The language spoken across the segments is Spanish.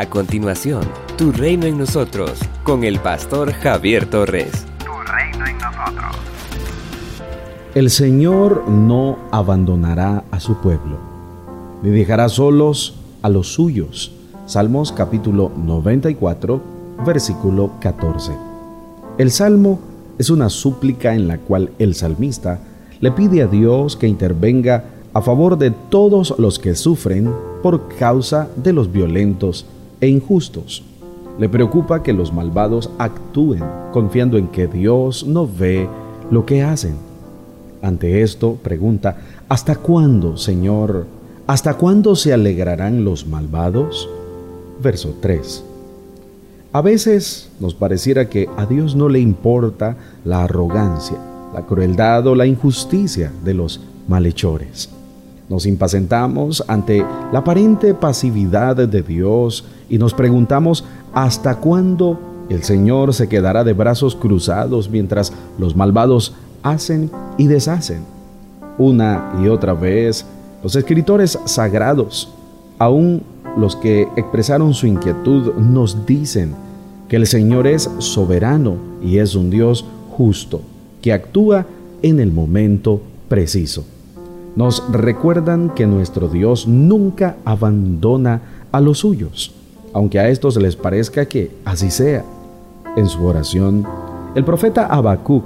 A continuación, Tu Reino en Nosotros, con el pastor Javier Torres. Tu Reino en Nosotros. El Señor no abandonará a su pueblo, ni dejará solos a los suyos. Salmos capítulo 94, versículo 14. El salmo es una súplica en la cual el salmista le pide a Dios que intervenga a favor de todos los que sufren por causa de los violentos e injustos. Le preocupa que los malvados actúen confiando en que Dios no ve lo que hacen. Ante esto pregunta, ¿hasta cuándo, Señor? ¿Hasta cuándo se alegrarán los malvados? Verso 3. A veces nos pareciera que a Dios no le importa la arrogancia, la crueldad o la injusticia de los malhechores. Nos impacientamos ante la aparente pasividad de Dios y nos preguntamos hasta cuándo el Señor se quedará de brazos cruzados mientras los malvados hacen y deshacen. Una y otra vez, los escritores sagrados, aún los que expresaron su inquietud, nos dicen que el Señor es soberano y es un Dios justo, que actúa en el momento preciso nos recuerdan que nuestro Dios nunca abandona a los suyos, aunque a estos les parezca que así sea. En su oración, el profeta Habacuc,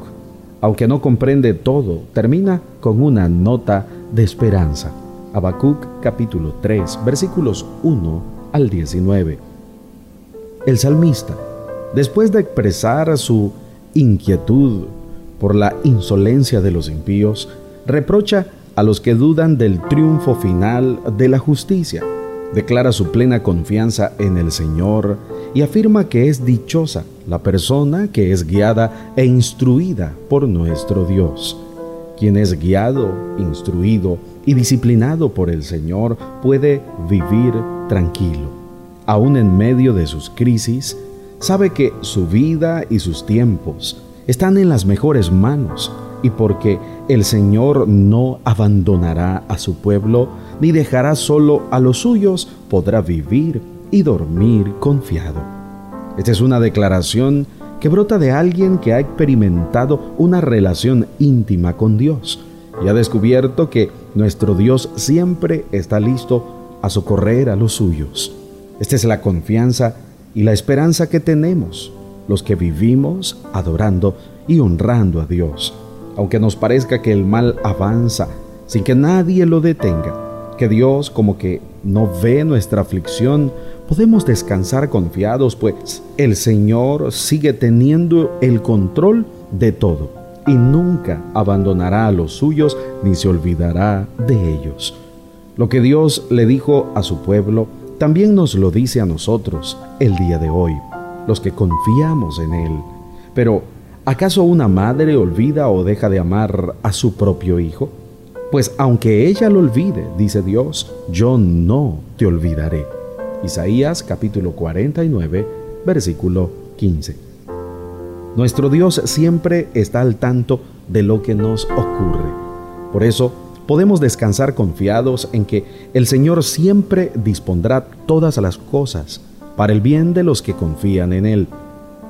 aunque no comprende todo, termina con una nota de esperanza. Habacuc capítulo 3, versículos 1 al 19. El salmista, después de expresar su inquietud por la insolencia de los impíos, reprocha a los que dudan del triunfo final de la justicia. Declara su plena confianza en el Señor y afirma que es dichosa la persona que es guiada e instruida por nuestro Dios. Quien es guiado, instruido y disciplinado por el Señor puede vivir tranquilo. Aún en medio de sus crisis, sabe que su vida y sus tiempos están en las mejores manos y porque el Señor no abandonará a su pueblo, ni dejará solo a los suyos, podrá vivir y dormir confiado. Esta es una declaración que brota de alguien que ha experimentado una relación íntima con Dios y ha descubierto que nuestro Dios siempre está listo a socorrer a los suyos. Esta es la confianza y la esperanza que tenemos los que vivimos adorando y honrando a Dios aunque nos parezca que el mal avanza sin que nadie lo detenga, que Dios como que no ve nuestra aflicción, podemos descansar confiados, pues el Señor sigue teniendo el control de todo y nunca abandonará a los suyos ni se olvidará de ellos. Lo que Dios le dijo a su pueblo, también nos lo dice a nosotros el día de hoy, los que confiamos en Él. Pero ¿Acaso una madre olvida o deja de amar a su propio hijo? Pues aunque ella lo olvide, dice Dios, yo no te olvidaré. Isaías capítulo 49, versículo 15. Nuestro Dios siempre está al tanto de lo que nos ocurre. Por eso podemos descansar confiados en que el Señor siempre dispondrá todas las cosas para el bien de los que confían en Él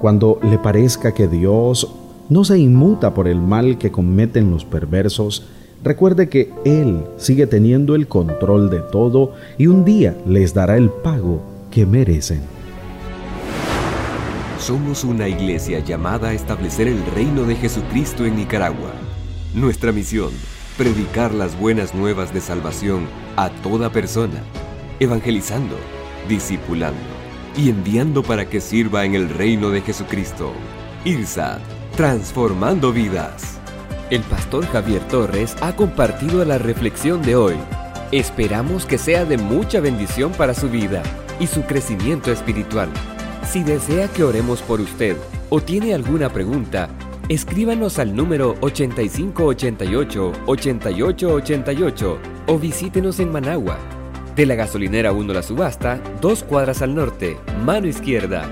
cuando le parezca que Dios no se inmuta por el mal que cometen los perversos, recuerde que Él sigue teniendo el control de todo y un día les dará el pago que merecen. Somos una iglesia llamada a establecer el reino de Jesucristo en Nicaragua. Nuestra misión, predicar las buenas nuevas de salvación a toda persona, evangelizando, discipulando y enviando para que sirva en el reino de Jesucristo. IRSA, transformando vidas. El pastor Javier Torres ha compartido la reflexión de hoy. Esperamos que sea de mucha bendición para su vida y su crecimiento espiritual. Si desea que oremos por usted o tiene alguna pregunta, escríbanos al número 8588-8888 o visítenos en Managua de la gasolinera 1 La Subasta, dos cuadras al norte, mano izquierda.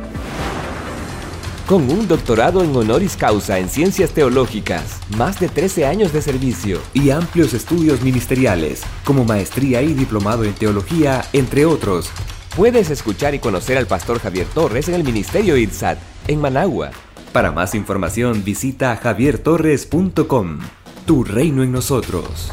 Con un doctorado en honoris causa en ciencias teológicas, más de 13 años de servicio y amplios estudios ministeriales, como maestría y diplomado en teología, entre otros, Puedes escuchar y conocer al pastor Javier Torres en el Ministerio IRSAT, en Managua. Para más información visita javiertorres.com. Tu reino en nosotros.